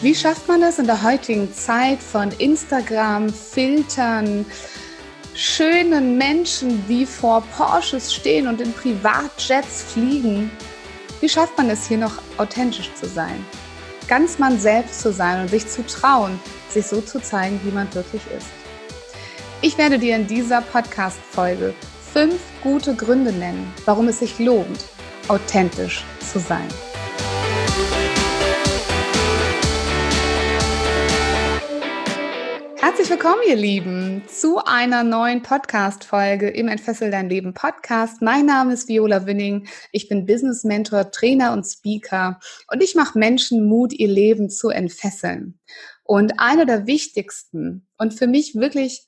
Wie schafft man es in der heutigen Zeit von Instagram, Filtern, schönen Menschen, die vor Porsches stehen und in Privatjets fliegen? Wie schafft man es hier noch authentisch zu sein? Ganz man selbst zu sein und sich zu trauen, sich so zu zeigen, wie man wirklich ist. Ich werde dir in dieser Podcast-Folge fünf gute Gründe nennen, warum es sich lohnt, authentisch zu sein. Herzlich willkommen, ihr Lieben, zu einer neuen Podcast-Folge im Entfessel dein Leben Podcast. Mein Name ist Viola Winning. Ich bin Business Mentor, Trainer und Speaker und ich mache Menschen Mut, ihr Leben zu entfesseln. Und einer der wichtigsten und für mich wirklich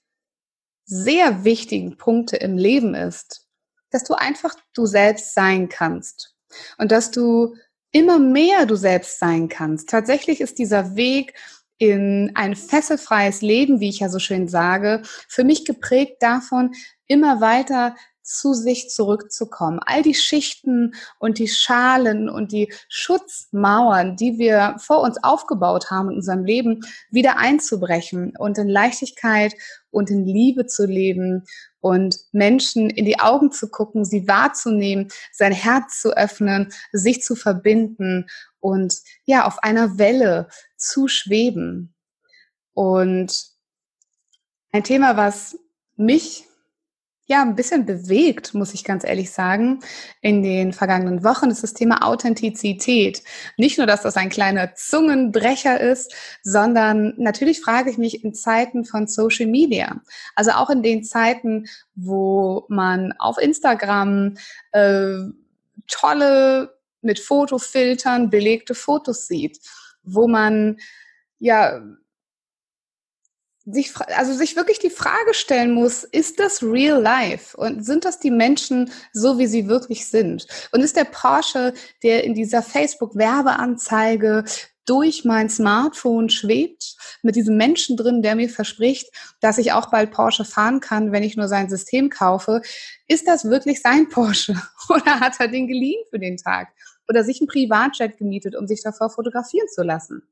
sehr wichtigen Punkte im Leben ist, dass du einfach du selbst sein kannst und dass du immer mehr du selbst sein kannst. Tatsächlich ist dieser Weg in ein fesselfreies Leben, wie ich ja so schön sage, für mich geprägt davon, immer weiter zu sich zurückzukommen. All die Schichten und die Schalen und die Schutzmauern, die wir vor uns aufgebaut haben in unserem Leben, wieder einzubrechen und in Leichtigkeit und in Liebe zu leben und Menschen in die Augen zu gucken, sie wahrzunehmen, sein Herz zu öffnen, sich zu verbinden und ja, auf einer Welle zu schweben. Und ein Thema, was mich ja ein bisschen bewegt, muss ich ganz ehrlich sagen, in den vergangenen Wochen ist das Thema Authentizität. Nicht nur, dass das ein kleiner Zungenbrecher ist, sondern natürlich frage ich mich in Zeiten von Social Media, also auch in den Zeiten, wo man auf Instagram äh, tolle mit Fotofiltern belegte Fotos sieht, wo man ja sich, also sich wirklich die Frage stellen muss, ist das real life? Und sind das die Menschen so, wie sie wirklich sind? Und ist der Porsche, der in dieser Facebook-Werbeanzeige durch mein Smartphone schwebt, mit diesem Menschen drin, der mir verspricht, dass ich auch bald Porsche fahren kann, wenn ich nur sein System kaufe, ist das wirklich sein Porsche? Oder hat er den geliehen für den Tag? Oder sich ein Privatjet gemietet, um sich davor fotografieren zu lassen?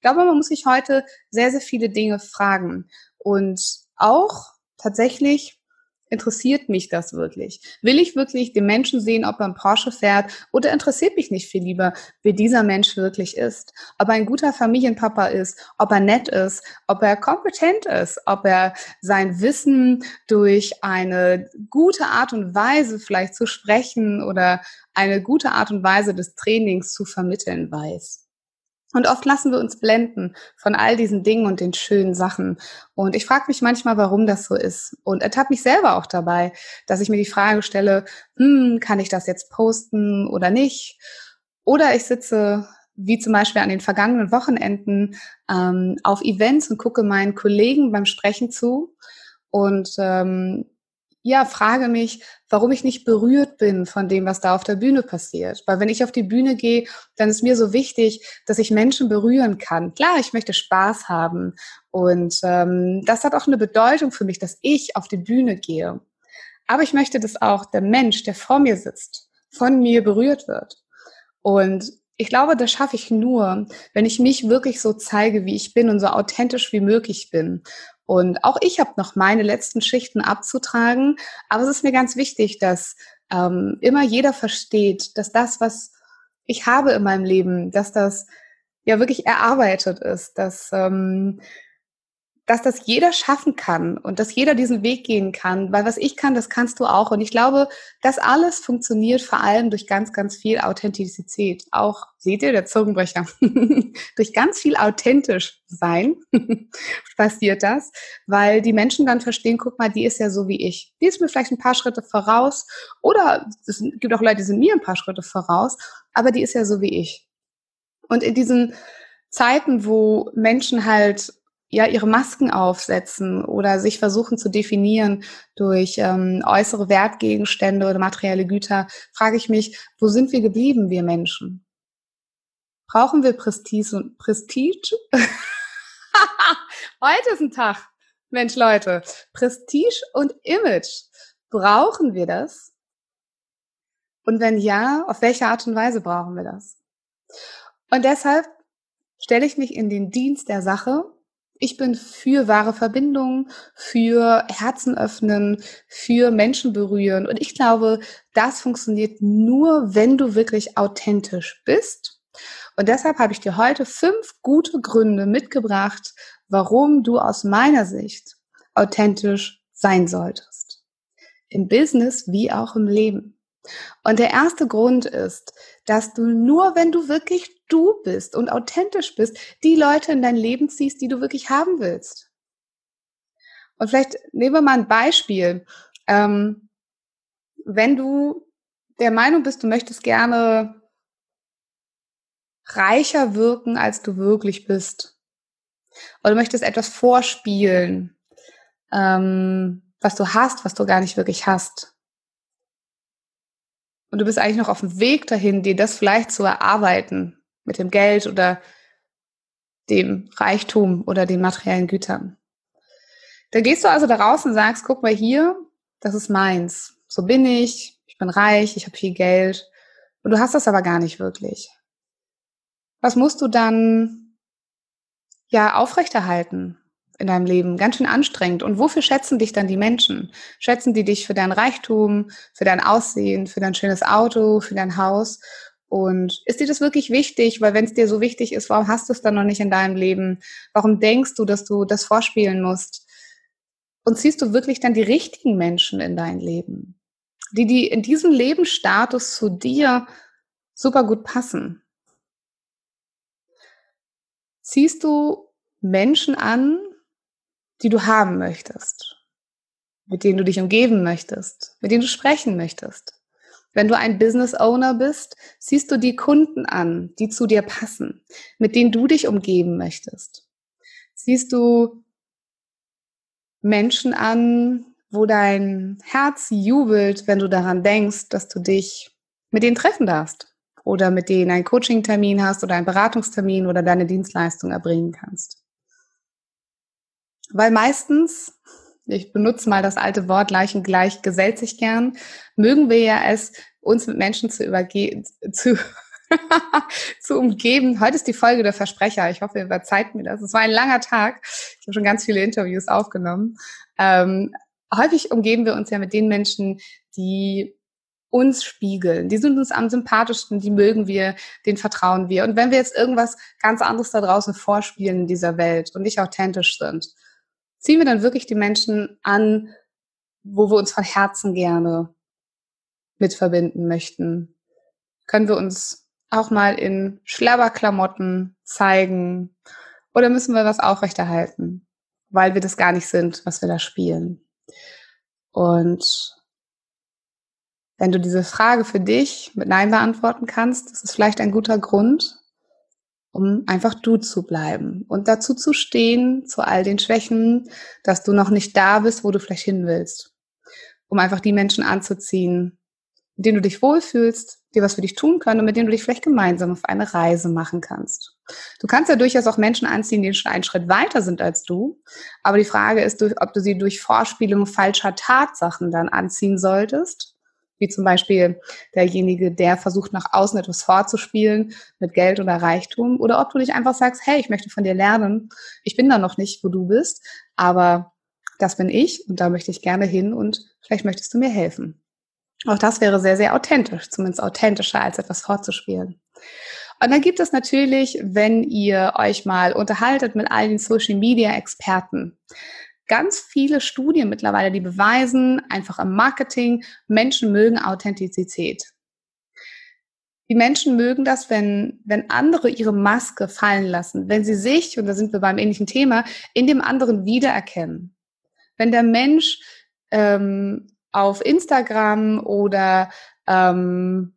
Ich glaube, man muss sich heute sehr, sehr viele Dinge fragen. Und auch tatsächlich interessiert mich das wirklich? Will ich wirklich den Menschen sehen, ob er ein Porsche fährt oder interessiert mich nicht viel lieber, wie dieser Mensch wirklich ist? Ob er ein guter Familienpapa ist, ob er nett ist, ob er kompetent ist, ob er sein Wissen durch eine gute Art und Weise vielleicht zu sprechen oder eine gute Art und Weise des Trainings zu vermitteln weiß. Und oft lassen wir uns blenden von all diesen Dingen und den schönen Sachen. Und ich frage mich manchmal, warum das so ist. Und ertappe mich selber auch dabei, dass ich mir die Frage stelle, hm, kann ich das jetzt posten oder nicht? Oder ich sitze, wie zum Beispiel an den vergangenen Wochenenden, ähm, auf Events und gucke meinen Kollegen beim Sprechen zu. Und ähm, ja, frage mich, warum ich nicht berührt bin von dem, was da auf der Bühne passiert. Weil wenn ich auf die Bühne gehe, dann ist mir so wichtig, dass ich Menschen berühren kann. Klar, ich möchte Spaß haben und ähm, das hat auch eine Bedeutung für mich, dass ich auf die Bühne gehe. Aber ich möchte, dass auch der Mensch, der vor mir sitzt, von mir berührt wird. Und ich glaube, das schaffe ich nur, wenn ich mich wirklich so zeige, wie ich bin und so authentisch wie möglich bin. Und auch ich habe noch meine letzten Schichten abzutragen. Aber es ist mir ganz wichtig, dass ähm, immer jeder versteht, dass das, was ich habe in meinem Leben, dass das ja wirklich erarbeitet ist, dass ähm, dass das jeder schaffen kann und dass jeder diesen Weg gehen kann, weil was ich kann, das kannst du auch. Und ich glaube, das alles funktioniert vor allem durch ganz, ganz viel Authentizität. Auch, seht ihr, der Zungenbrecher, durch ganz viel authentisch sein passiert das, weil die Menschen dann verstehen, guck mal, die ist ja so wie ich. Die ist mir vielleicht ein paar Schritte voraus oder es gibt auch Leute, die sind mir ein paar Schritte voraus, aber die ist ja so wie ich. Und in diesen Zeiten, wo Menschen halt ja ihre Masken aufsetzen oder sich versuchen zu definieren durch ähm, äußere Wertgegenstände oder materielle Güter, frage ich mich, wo sind wir geblieben, wir Menschen? Brauchen wir Prestige und Prestige? Heute ist ein Tag. Mensch, Leute, Prestige und Image. Brauchen wir das? Und wenn ja, auf welche Art und Weise brauchen wir das? Und deshalb stelle ich mich in den Dienst der Sache. Ich bin für wahre Verbindungen, für Herzen öffnen, für Menschen berühren. Und ich glaube, das funktioniert nur, wenn du wirklich authentisch bist. Und deshalb habe ich dir heute fünf gute Gründe mitgebracht, warum du aus meiner Sicht authentisch sein solltest. Im Business wie auch im Leben. Und der erste Grund ist, dass du nur, wenn du wirklich du bist und authentisch bist, die Leute in dein Leben ziehst, die du wirklich haben willst. Und vielleicht nehmen wir mal ein Beispiel. Ähm, wenn du der Meinung bist, du möchtest gerne reicher wirken, als du wirklich bist, oder du möchtest etwas vorspielen, ähm, was du hast, was du gar nicht wirklich hast, und du bist eigentlich noch auf dem Weg dahin, dir das vielleicht zu erarbeiten mit dem Geld oder dem Reichtum oder den materiellen Gütern. Dann gehst du also da raus und sagst, guck mal hier, das ist meins. So bin ich, ich bin reich, ich habe viel Geld. Und du hast das aber gar nicht wirklich. Was musst du dann ja aufrechterhalten? In deinem Leben ganz schön anstrengend. Und wofür schätzen dich dann die Menschen? Schätzen die dich für dein Reichtum, für dein Aussehen, für dein schönes Auto, für dein Haus? Und ist dir das wirklich wichtig? Weil wenn es dir so wichtig ist, warum hast du es dann noch nicht in deinem Leben? Warum denkst du, dass du das vorspielen musst? Und ziehst du wirklich dann die richtigen Menschen in dein Leben? Die, die in diesem Lebensstatus zu dir super gut passen? Ziehst du Menschen an, die du haben möchtest, mit denen du dich umgeben möchtest, mit denen du sprechen möchtest. Wenn du ein Business Owner bist, siehst du die Kunden an, die zu dir passen, mit denen du dich umgeben möchtest. Siehst du Menschen an, wo dein Herz jubelt, wenn du daran denkst, dass du dich mit denen treffen darfst oder mit denen einen Coaching-Termin hast oder einen Beratungstermin oder deine Dienstleistung erbringen kannst. Weil meistens, ich benutze mal das alte Wort gleich und gleich gesellt sich gern, mögen wir ja es, uns mit Menschen zu übergehen, zu, zu umgeben. Heute ist die Folge der Versprecher. Ich hoffe, ihr verzeiht mir das. Es war ein langer Tag. Ich habe schon ganz viele Interviews aufgenommen. Ähm, häufig umgeben wir uns ja mit den Menschen, die uns spiegeln. Die sind uns am sympathischsten, die mögen wir, den vertrauen wir. Und wenn wir jetzt irgendwas ganz anderes da draußen vorspielen in dieser Welt und nicht authentisch sind, ziehen wir dann wirklich die Menschen an, wo wir uns von Herzen gerne mit verbinden möchten? Können wir uns auch mal in Schlabberklamotten zeigen? Oder müssen wir was aufrechterhalten, weil wir das gar nicht sind, was wir da spielen? Und wenn du diese Frage für dich mit Nein beantworten kannst, das ist vielleicht ein guter Grund, um einfach du zu bleiben und dazu zu stehen, zu all den Schwächen, dass du noch nicht da bist, wo du vielleicht hin willst. Um einfach die Menschen anzuziehen, mit denen du dich wohlfühlst, die was für dich tun können und mit denen du dich vielleicht gemeinsam auf eine Reise machen kannst. Du kannst ja durchaus auch Menschen anziehen, die schon einen Schritt weiter sind als du. Aber die Frage ist, ob du sie durch Vorspielung falscher Tatsachen dann anziehen solltest wie zum Beispiel derjenige, der versucht nach außen etwas vorzuspielen mit Geld oder Reichtum, oder ob du dich einfach sagst, hey, ich möchte von dir lernen, ich bin da noch nicht, wo du bist, aber das bin ich und da möchte ich gerne hin und vielleicht möchtest du mir helfen. Auch das wäre sehr, sehr authentisch, zumindest authentischer als etwas vorzuspielen. Und dann gibt es natürlich, wenn ihr euch mal unterhaltet mit all den Social Media Experten, ganz viele Studien mittlerweile, die beweisen, einfach im Marketing, Menschen mögen Authentizität. Die Menschen mögen das, wenn, wenn andere ihre Maske fallen lassen, wenn sie sich, und da sind wir beim ähnlichen Thema, in dem anderen wiedererkennen. Wenn der Mensch ähm, auf Instagram oder ähm,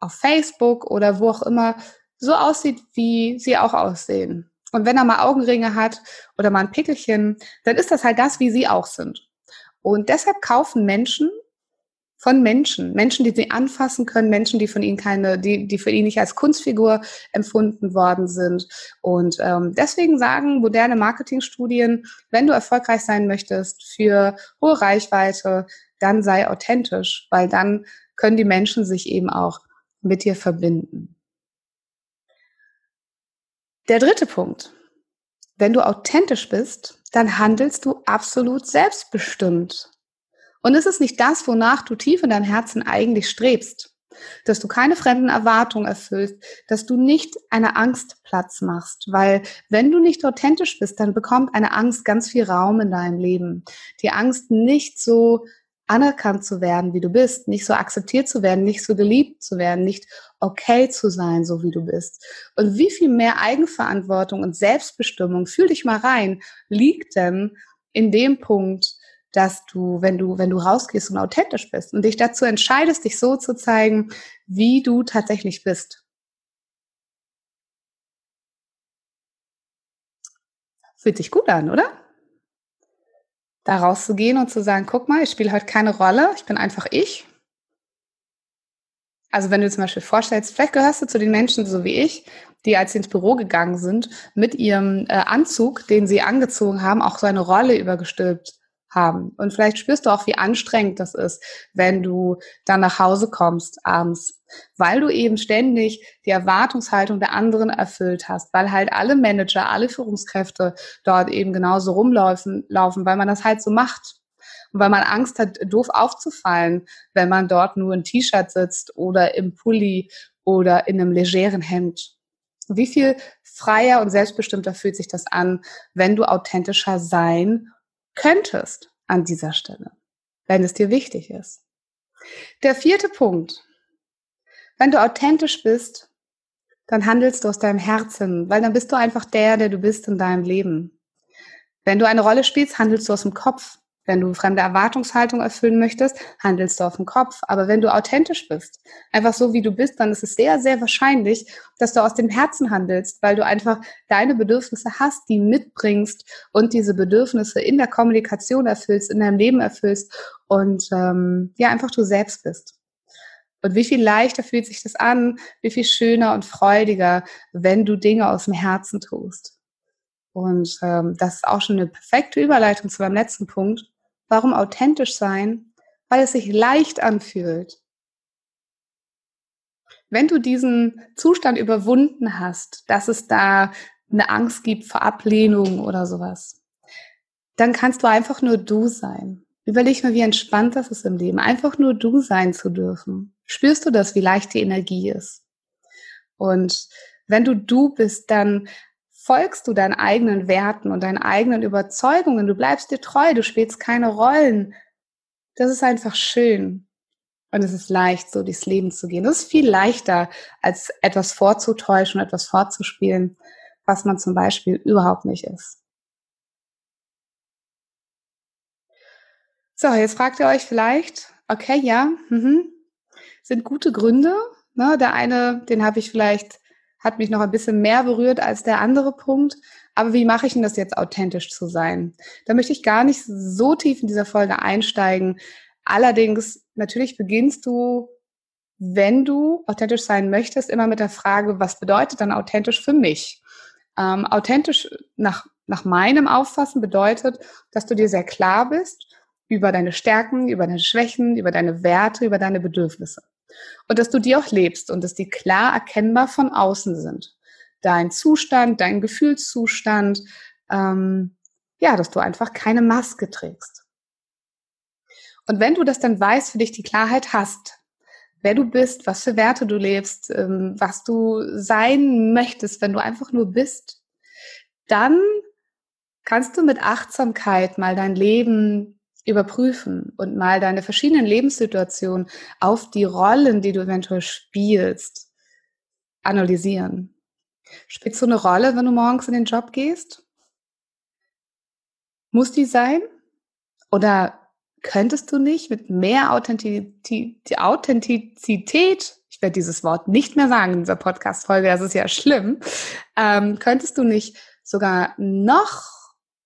auf Facebook oder wo auch immer so aussieht, wie sie auch aussehen Und wenn er mal Augenringe hat oder mal ein Pickelchen, dann ist das halt das, wie sie auch sind. Und deshalb kaufen Menschen von Menschen, Menschen, die sie anfassen können, Menschen, die von ihnen keine, die, die für ihn nicht als Kunstfigur empfunden worden sind. Und ähm, deswegen sagen moderne Marketingstudien, wenn du erfolgreich sein möchtest für hohe Reichweite, dann sei authentisch, weil dann können die Menschen sich eben auch mit dir verbinden. Der dritte Punkt. Wenn du authentisch bist, dann handelst du absolut selbstbestimmt. Und ist es nicht das, wonach du tief in deinem Herzen eigentlich strebst? Dass du keine fremden Erwartungen erfüllst, dass du nicht eine Angst Platz machst, weil wenn du nicht authentisch bist, dann bekommt eine Angst ganz viel Raum in deinem Leben. Die Angst, nicht so anerkannt zu werden, wie du bist, nicht so akzeptiert zu werden, nicht so geliebt zu werden, nicht okay zu sein, so wie du bist. Und wie viel mehr Eigenverantwortung und Selbstbestimmung, fühl dich mal rein, liegt denn in dem Punkt, dass du, wenn du, wenn du rausgehst und authentisch bist und dich dazu entscheidest, dich so zu zeigen, wie du tatsächlich bist. Fühlt sich gut an, oder? Da rauszugehen und zu sagen, guck mal, ich spiele heute keine Rolle, ich bin einfach ich. Also wenn du zum Beispiel vorstellst, vielleicht gehörst du zu den Menschen, so wie ich, die als sie ins Büro gegangen sind, mit ihrem äh, Anzug, den sie angezogen haben, auch so eine Rolle übergestülpt haben. Und vielleicht spürst du auch, wie anstrengend das ist, wenn du dann nach Hause kommst abends, weil du eben ständig die Erwartungshaltung der anderen erfüllt hast, weil halt alle Manager, alle Führungskräfte dort eben genauso rumlaufen, laufen, weil man das halt so macht. Weil man Angst hat, doof aufzufallen, wenn man dort nur in T-Shirt sitzt oder im Pulli oder in einem legeren Hemd. Wie viel freier und selbstbestimmter fühlt sich das an, wenn du authentischer sein könntest an dieser Stelle, wenn es dir wichtig ist. Der vierte Punkt. Wenn du authentisch bist, dann handelst du aus deinem Herzen, weil dann bist du einfach der, der du bist in deinem Leben. Wenn du eine Rolle spielst, handelst du aus dem Kopf. Wenn du fremde Erwartungshaltung erfüllen möchtest, handelst du auf dem Kopf. Aber wenn du authentisch bist, einfach so wie du bist, dann ist es sehr, sehr wahrscheinlich, dass du aus dem Herzen handelst, weil du einfach deine Bedürfnisse hast, die mitbringst und diese Bedürfnisse in der Kommunikation erfüllst, in deinem Leben erfüllst und ähm, ja, einfach du selbst bist. Und wie viel leichter fühlt sich das an, wie viel schöner und freudiger, wenn du Dinge aus dem Herzen tust. Und ähm, das ist auch schon eine perfekte Überleitung zu meinem letzten Punkt. Warum authentisch sein? Weil es sich leicht anfühlt. Wenn du diesen Zustand überwunden hast, dass es da eine Angst gibt vor Ablehnung oder sowas, dann kannst du einfach nur du sein. Überleg mal, wie entspannt das ist im Leben, einfach nur du sein zu dürfen. Spürst du das, wie leicht die Energie ist? Und wenn du du bist, dann folgst du deinen eigenen Werten und deinen eigenen Überzeugungen. Du bleibst dir treu, du spielst keine Rollen. Das ist einfach schön. Und es ist leicht, so durchs Leben zu gehen. Das ist viel leichter, als etwas vorzutäuschen, etwas vorzuspielen, was man zum Beispiel überhaupt nicht ist. So, jetzt fragt ihr euch vielleicht, okay, ja, mhm, sind gute Gründe. Ne? Der eine, den habe ich vielleicht hat mich noch ein bisschen mehr berührt als der andere Punkt. Aber wie mache ich denn das jetzt authentisch zu sein? Da möchte ich gar nicht so tief in dieser Folge einsteigen. Allerdings, natürlich beginnst du, wenn du authentisch sein möchtest, immer mit der Frage, was bedeutet dann authentisch für mich? Ähm, authentisch nach, nach meinem Auffassen bedeutet, dass du dir sehr klar bist über deine Stärken, über deine Schwächen, über deine Werte, über deine Bedürfnisse. Und dass du die auch lebst und dass die klar erkennbar von außen sind. Dein Zustand, dein Gefühlszustand, ähm, ja, dass du einfach keine Maske trägst. Und wenn du das dann weißt, für dich die Klarheit hast, wer du bist, was für Werte du lebst, ähm, was du sein möchtest, wenn du einfach nur bist, dann kannst du mit Achtsamkeit mal dein Leben überprüfen und mal deine verschiedenen Lebenssituationen auf die Rollen, die du eventuell spielst, analysieren. Spielst du eine Rolle, wenn du morgens in den Job gehst? Muss die sein? Oder könntest du nicht mit mehr Authentizität, ich werde dieses Wort nicht mehr sagen in dieser Podcast-Folge, das ist ja schlimm, ähm, könntest du nicht sogar noch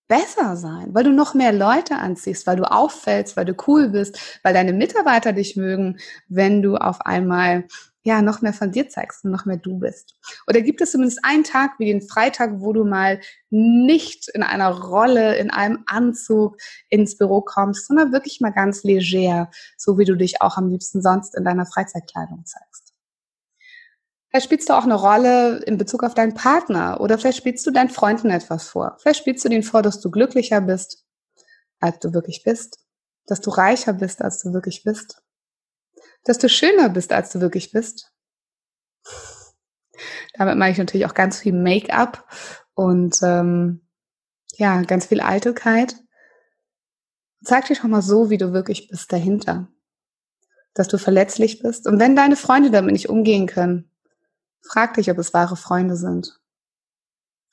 besser sein, weil du noch mehr Leute anziehst, weil du auffällst, weil du cool bist, weil deine Mitarbeiter dich mögen, wenn du auf einmal ja noch mehr von dir zeigst und noch mehr du bist. Oder gibt es zumindest einen Tag wie den Freitag, wo du mal nicht in einer Rolle, in einem Anzug ins Büro kommst, sondern wirklich mal ganz leger, so wie du dich auch am liebsten sonst in deiner Freizeitkleidung zeigst. Vielleicht spielst du auch eine Rolle in Bezug auf deinen Partner oder vielleicht spielst du deinen Freunden etwas vor. Vielleicht spielst du denen vor, dass du glücklicher bist, als du wirklich bist, dass du reicher bist, als du wirklich bist, dass du schöner bist, als du wirklich bist. Damit meine ich natürlich auch ganz viel Make-up und ähm, ja, ganz viel Eitelkeit. Zeig dich doch mal so, wie du wirklich bist dahinter. Dass du verletzlich bist. Und wenn deine Freunde damit nicht umgehen können, frag dich, ob es wahre Freunde sind.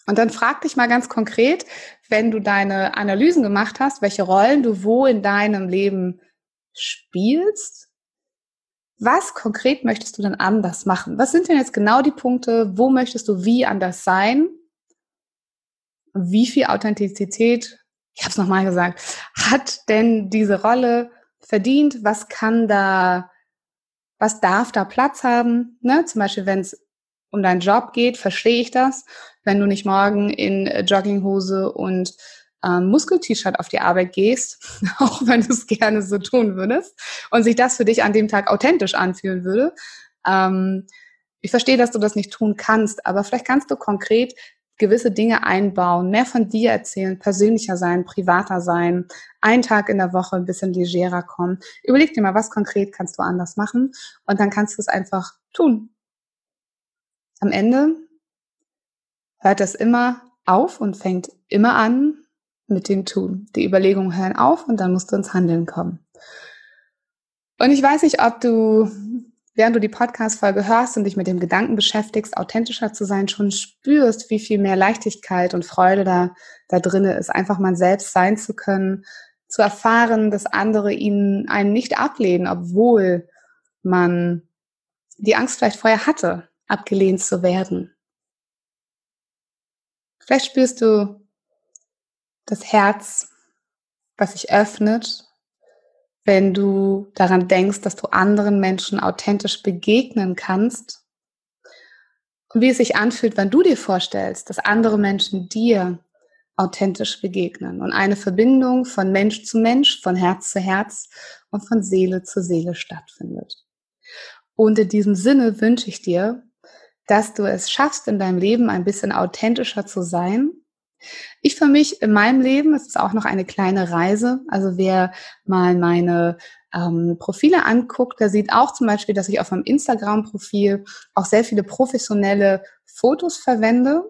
Und dann frag dich mal ganz konkret, wenn du deine Analysen gemacht hast, welche Rollen du wo in deinem Leben spielst was konkret möchtest du denn anders machen? Was sind denn jetzt genau die Punkte? Wo möchtest du wie anders sein? Wie viel Authentizität, ich habe es nochmal gesagt, hat denn diese Rolle verdient? Was kann da, was darf da Platz haben? Ne? Zum Beispiel, wenn es um deinen Job geht, verstehe ich das. Wenn du nicht morgen in Jogginghose und ähm, Muskel-T-Shirt auf die Arbeit gehst, auch wenn du es gerne so tun würdest und sich das für dich an dem Tag authentisch anfühlen würde. Ähm, ich verstehe, dass du das nicht tun kannst, aber vielleicht kannst du konkret gewisse Dinge einbauen, mehr von dir erzählen, persönlicher sein, privater sein, einen Tag in der Woche ein bisschen legerer kommen. Überleg dir mal, was konkret kannst du anders machen und dann kannst du es einfach tun. Am Ende hört das immer auf und fängt immer an mit dem Tun. Die Überlegungen hören auf und dann musst du ins Handeln kommen. Und ich weiß nicht, ob du, während du die Podcast-Folge hörst und dich mit dem Gedanken beschäftigst, authentischer zu sein, schon spürst, wie viel mehr Leichtigkeit und Freude da, da drinne ist, einfach mal selbst sein zu können, zu erfahren, dass andere ihnen einen nicht ablehnen, obwohl man die Angst vielleicht vorher hatte, abgelehnt zu werden. Vielleicht spürst du das Herz, was sich öffnet, wenn du daran denkst, dass du anderen Menschen authentisch begegnen kannst und wie es sich anfühlt, wenn du dir vorstellst, dass andere Menschen dir authentisch begegnen und eine Verbindung von Mensch zu Mensch, von Herz zu Herz und von Seele zu Seele stattfindet. Und in diesem Sinne wünsche ich dir, dass du es schaffst, in deinem Leben ein bisschen authentischer zu sein ich für mich in meinem Leben, es ist auch noch eine kleine Reise. Also wer mal meine ähm, Profile anguckt, der sieht auch zum Beispiel, dass ich auf meinem Instagram-Profil auch sehr viele professionelle Fotos verwende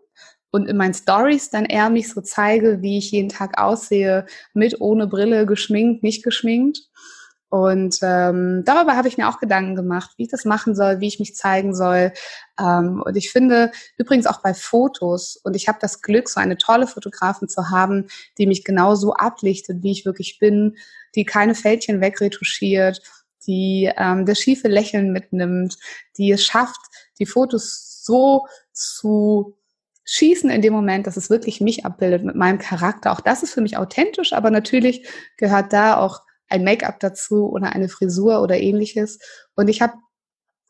und in meinen Stories dann eher mich so zeige, wie ich jeden Tag aussehe, mit, ohne Brille, geschminkt, nicht geschminkt. Und ähm, darüber habe ich mir auch Gedanken gemacht, wie ich das machen soll, wie ich mich zeigen soll. Ähm, und ich finde übrigens auch bei Fotos, und ich habe das Glück, so eine tolle Fotografin zu haben, die mich genau so ablichtet, wie ich wirklich bin, die keine Fältchen wegretuschiert, die ähm, das schiefe Lächeln mitnimmt, die es schafft, die Fotos so zu schießen in dem Moment, dass es wirklich mich abbildet mit meinem Charakter. Auch das ist für mich authentisch, aber natürlich gehört da auch ein Make-up dazu oder eine Frisur oder ähnliches. Und ich habe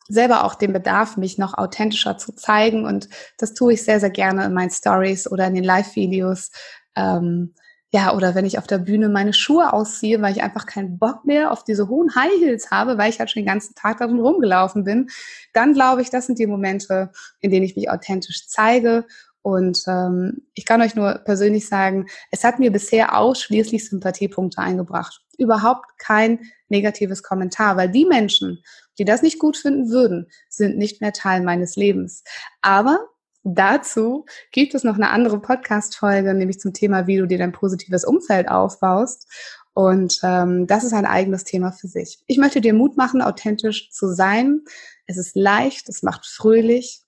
selber auch den Bedarf, mich noch authentischer zu zeigen. Und das tue ich sehr, sehr gerne in meinen Stories oder in den Live-Videos. Ähm, ja, oder wenn ich auf der Bühne meine Schuhe ausziehe, weil ich einfach keinen Bock mehr auf diese hohen High Heels habe, weil ich halt schon den ganzen Tag darin rumgelaufen bin, dann glaube ich, das sind die Momente, in denen ich mich authentisch zeige und ähm, ich kann euch nur persönlich sagen, es hat mir bisher ausschließlich Sympathiepunkte eingebracht. Überhaupt kein negatives Kommentar, weil die Menschen, die das nicht gut finden würden, sind nicht mehr Teil meines Lebens. Aber dazu gibt es noch eine andere Podcast-Folge, nämlich zum Thema, wie du dir dein positives Umfeld aufbaust. Und ähm, das ist ein eigenes Thema für sich. Ich möchte dir Mut machen, authentisch zu sein. Es ist leicht, es macht fröhlich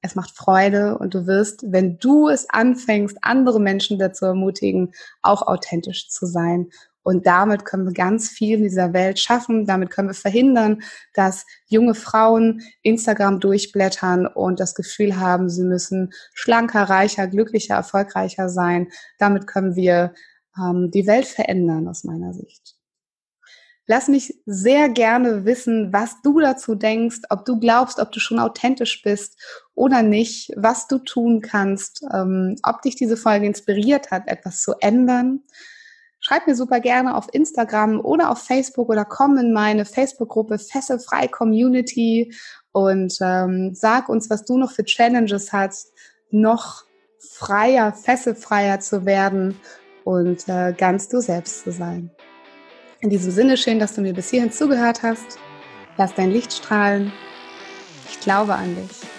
es macht Freude und du wirst, wenn du es anfängst, andere Menschen dazu ermutigen, auch authentisch zu sein Und damit können wir ganz viel in dieser Welt schaffen. Damit können wir verhindern, dass junge Frauen Instagram durchblättern und das Gefühl haben, sie müssen schlanker, reicher, glücklicher, erfolgreicher sein. Damit können wir ähm, die Welt verändern, aus meiner Sicht. Lass mich sehr gerne wissen, was du dazu denkst, ob du glaubst, ob du schon authentisch bist oder nicht, was du tun kannst, ähm, ob dich diese Folge inspiriert hat, etwas zu ändern. Schreib mir super gerne auf Instagram oder auf Facebook oder komm in meine Facebook-Gruppe Fesselfrei Community und ähm, sag uns, was du noch für Challenges hast, noch freier, fesselfreier zu werden und äh, ganz du selbst zu sein. In diesem Sinne schön, dass du mir bis hierhin zugehört hast. Lass dein Licht strahlen. Ich glaube an dich.